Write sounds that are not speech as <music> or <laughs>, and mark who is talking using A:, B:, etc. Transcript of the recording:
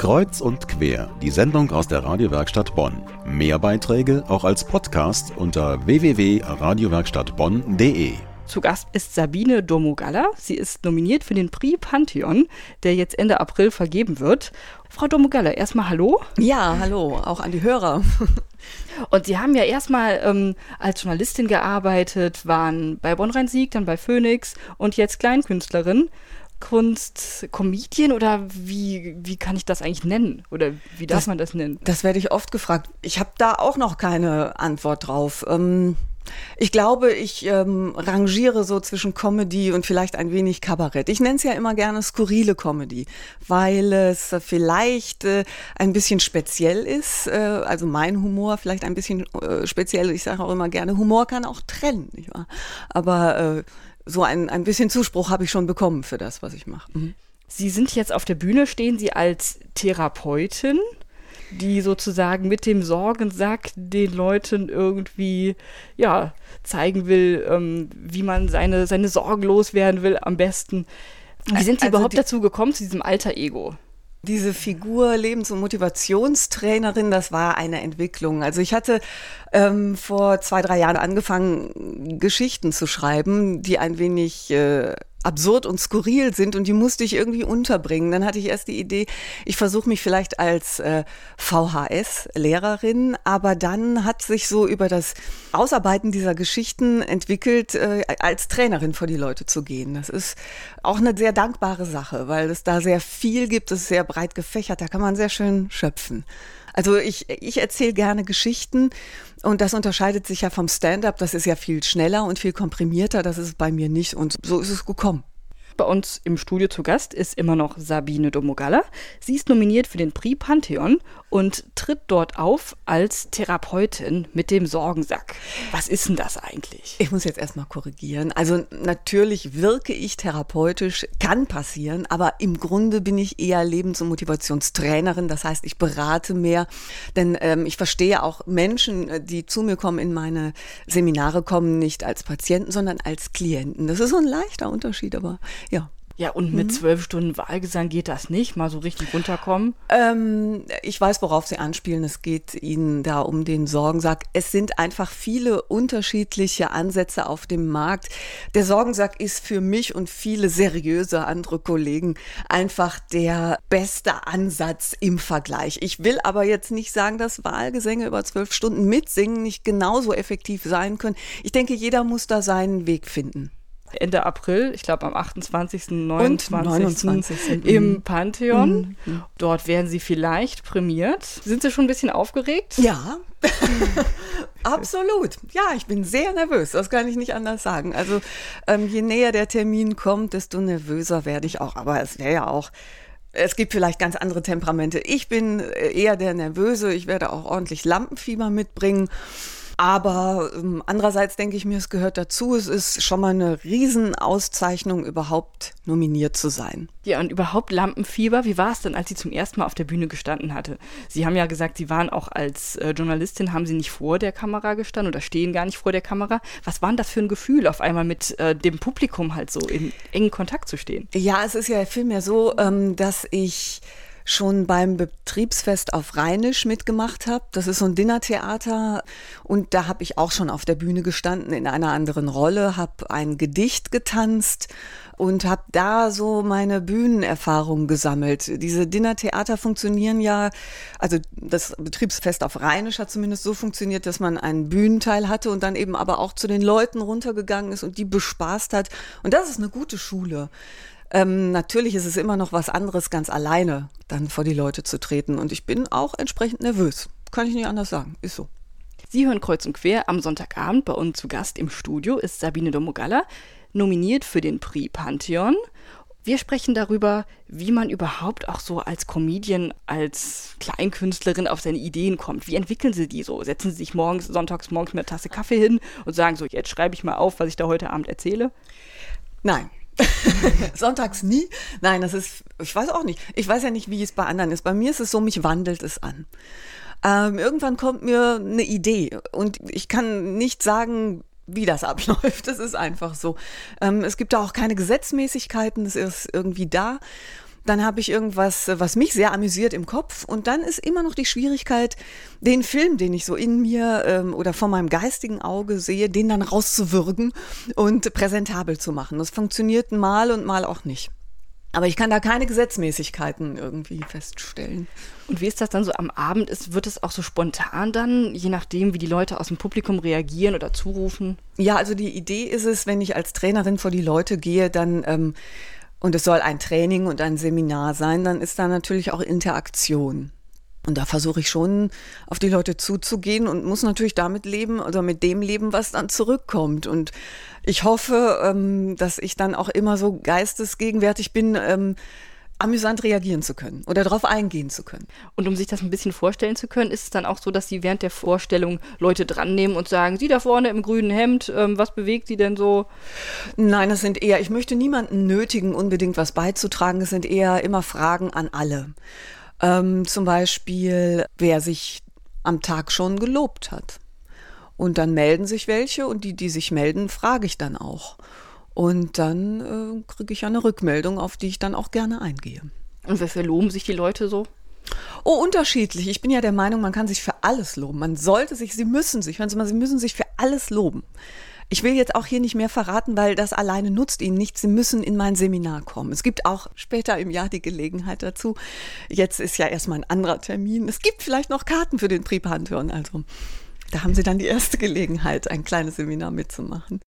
A: Kreuz und quer, die Sendung aus der Radiowerkstatt Bonn. Mehr Beiträge auch als Podcast unter www.radiowerkstattbonn.de.
B: Zu Gast ist Sabine Domogalla. Sie ist nominiert für den Prix Pantheon, der jetzt Ende April vergeben wird. Frau Domogalla, erstmal hallo.
C: Ja, hallo, auch an die Hörer. <laughs>
B: Und Sie haben ja erstmal ähm, als Journalistin gearbeitet, waren bei Bonn Rhein-Sieg, dann bei Phoenix und jetzt Kleinkünstlerin. Kunst, Comedian oder wie, wie kann ich das eigentlich nennen? Oder wie darf
C: das,
B: man das nennen?
C: Das werde ich oft gefragt. Ich habe da auch noch keine Antwort drauf. Ähm, ich glaube, ich ähm, rangiere so zwischen Comedy und vielleicht ein wenig Kabarett. Ich nenne es ja immer gerne skurrile Comedy, weil es vielleicht äh, ein bisschen speziell ist. Äh, also mein Humor vielleicht ein bisschen äh, speziell. Ich sage auch immer gerne, Humor kann auch trennen. Nicht wahr? Aber äh, so ein, ein bisschen Zuspruch habe ich schon bekommen für das, was ich mache. Mhm.
B: Sie sind jetzt auf der Bühne, stehen Sie als Therapeutin, die sozusagen mit dem Sorgensack den Leuten irgendwie, ja, zeigen will, ähm, wie man seine, seine Sorgen loswerden will am besten. Wie sind Sie also überhaupt dazu gekommen, zu diesem alter Ego?
C: Diese Figur Lebens- und Motivationstrainerin, das war eine Entwicklung. Also ich hatte ähm, vor zwei, drei Jahren angefangen, Geschichten zu schreiben, die ein wenig äh, absurd und skurril sind und die musste ich irgendwie unterbringen. Dann hatte ich erst die Idee, ich versuche mich vielleicht als äh, VHS-Lehrerin, aber dann hat sich so über das Ausarbeiten dieser Geschichten entwickelt, äh, als Trainerin vor die Leute zu gehen. Das ist auch eine sehr dankbare Sache, weil es da sehr viel gibt, es ist sehr breit gefächert, da kann man sehr schön schöpfen. Also ich, ich erzähle gerne Geschichten und das unterscheidet sich ja vom Stand-up. Das ist ja viel schneller und viel komprimierter. Das ist bei mir nicht und so ist es gekommen.
B: Bei uns im Studio zu Gast ist immer noch Sabine Domogalla. Sie ist nominiert für den Prix Pantheon und tritt dort auf als Therapeutin mit dem Sorgensack. Was ist denn das eigentlich?
C: Ich muss jetzt erstmal korrigieren. Also natürlich wirke ich therapeutisch, kann passieren, aber im Grunde bin ich eher Lebens- und Motivationstrainerin. Das heißt, ich berate mehr, denn ähm, ich verstehe auch Menschen, äh, die zu mir kommen in meine Seminare, kommen nicht als Patienten, sondern als Klienten. Das ist so ein leichter Unterschied, aber ja.
B: Ja, und mit mhm. zwölf Stunden Wahlgesang geht das nicht, mal so richtig runterkommen?
C: Ähm, ich weiß, worauf Sie anspielen. Es geht Ihnen da um den Sorgensack. Es sind einfach viele unterschiedliche Ansätze auf dem Markt. Der Sorgensack ist für mich und viele seriöse andere Kollegen einfach der beste Ansatz im Vergleich. Ich will aber jetzt nicht sagen, dass Wahlgesänge über zwölf Stunden mitsingen nicht genauso effektiv sein können. Ich denke, jeder muss da seinen Weg finden.
B: Ende April, ich glaube am 28., 29. 29. im mhm. Pantheon. Mhm. Dort werden Sie vielleicht prämiert. Sind Sie schon ein bisschen aufgeregt?
C: Ja, <laughs> absolut. Ja, ich bin sehr nervös, das kann ich nicht anders sagen. Also ähm, je näher der Termin kommt, desto nervöser werde ich auch. Aber es wäre ja auch es gibt vielleicht ganz andere Temperamente. Ich bin äh, eher der Nervöse. Ich werde auch ordentlich Lampenfieber mitbringen. Aber ähm, andererseits denke ich mir, es gehört dazu. Es ist schon mal eine Riesenauszeichnung, überhaupt nominiert zu sein.
B: Ja, und überhaupt Lampenfieber. Wie war es denn, als sie zum ersten Mal auf der Bühne gestanden hatte? Sie haben ja gesagt, Sie waren auch als äh, Journalistin, haben Sie nicht vor der Kamera gestanden oder stehen gar nicht vor der Kamera. Was war denn das für ein Gefühl, auf einmal mit äh, dem Publikum halt so in engen Kontakt zu stehen?
C: Ja, es ist ja vielmehr so, ähm, dass ich schon beim Betriebsfest auf Rheinisch mitgemacht habe. Das ist so ein Dinnertheater und da habe ich auch schon auf der Bühne gestanden in einer anderen Rolle, habe ein Gedicht getanzt und habe da so meine Bühnenerfahrung gesammelt. Diese Dinnertheater funktionieren ja, also das Betriebsfest auf Rheinisch hat zumindest so funktioniert, dass man einen Bühnenteil hatte und dann eben aber auch zu den Leuten runtergegangen ist und die bespaßt hat. Und das ist eine gute Schule. Ähm, natürlich ist es immer noch was anderes, ganz alleine dann vor die Leute zu treten. Und ich bin auch entsprechend nervös. Kann ich nicht anders sagen. Ist so.
B: Sie hören Kreuz und Quer am Sonntagabend. Bei uns zu Gast im Studio ist Sabine Domogalla, nominiert für den Prix Pantheon. Wir sprechen darüber, wie man überhaupt auch so als Comedian, als Kleinkünstlerin auf seine Ideen kommt. Wie entwickeln Sie die so? Setzen Sie sich morgens, sonntags morgens mit einer Tasse Kaffee hin und sagen so, jetzt schreibe ich mal auf, was ich da heute Abend erzähle?
C: Nein, <laughs> Sonntags nie? Nein, das ist, ich weiß auch nicht. Ich weiß ja nicht, wie es bei anderen ist. Bei mir ist es so, mich wandelt es an. Ähm, irgendwann kommt mir eine Idee und ich kann nicht sagen, wie das <laughs> abläuft. Das ist einfach so. Ähm, es gibt da auch keine Gesetzmäßigkeiten, es ist irgendwie da. Dann habe ich irgendwas, was mich sehr amüsiert im Kopf und dann ist immer noch die Schwierigkeit, den Film, den ich so in mir ähm, oder vor meinem geistigen Auge sehe, den dann rauszuwürgen und präsentabel zu machen. Das funktioniert mal und mal auch nicht. Aber ich kann da keine Gesetzmäßigkeiten irgendwie feststellen.
B: Und wie ist das dann so am Abend? Ist, wird es auch so spontan dann, je nachdem, wie die Leute aus dem Publikum reagieren oder zurufen?
C: Ja, also die Idee ist es, wenn ich als Trainerin vor die Leute gehe, dann ähm, und es soll ein Training und ein Seminar sein, dann ist da natürlich auch Interaktion. Und da versuche ich schon auf die Leute zuzugehen und muss natürlich damit leben oder mit dem leben, was dann zurückkommt. Und ich hoffe, ähm, dass ich dann auch immer so geistesgegenwärtig bin, ähm, amüsant reagieren zu können oder darauf eingehen zu können.
B: Und um sich das ein bisschen vorstellen zu können, ist es dann auch so, dass Sie während der Vorstellung Leute dran nehmen und sagen, Sie da vorne im grünen Hemd, ähm, was bewegt Sie denn so?
C: Nein, das sind eher, ich möchte niemanden nötigen, unbedingt was beizutragen. Es sind eher immer Fragen an alle. Ähm, zum Beispiel, wer sich am Tag schon gelobt hat. Und dann melden sich welche und die, die sich melden, frage ich dann auch. Und dann äh, kriege ich eine Rückmeldung, auf die ich dann auch gerne eingehe.
B: Und wofür loben sich die Leute so?
C: Oh, unterschiedlich. Ich bin ja der Meinung, man kann sich für alles loben. Man sollte sich, sie müssen sich, hören Sie mal, sie müssen sich für alles loben. Ich will jetzt auch hier nicht mehr verraten, weil das alleine nutzt Ihnen nichts. Sie müssen in mein Seminar kommen. Es gibt auch später im Jahr die Gelegenheit dazu. Jetzt ist ja erstmal ein anderer Termin. Es gibt vielleicht noch Karten für den Pantheon. Also da haben Sie dann die erste Gelegenheit, ein kleines Seminar mitzumachen.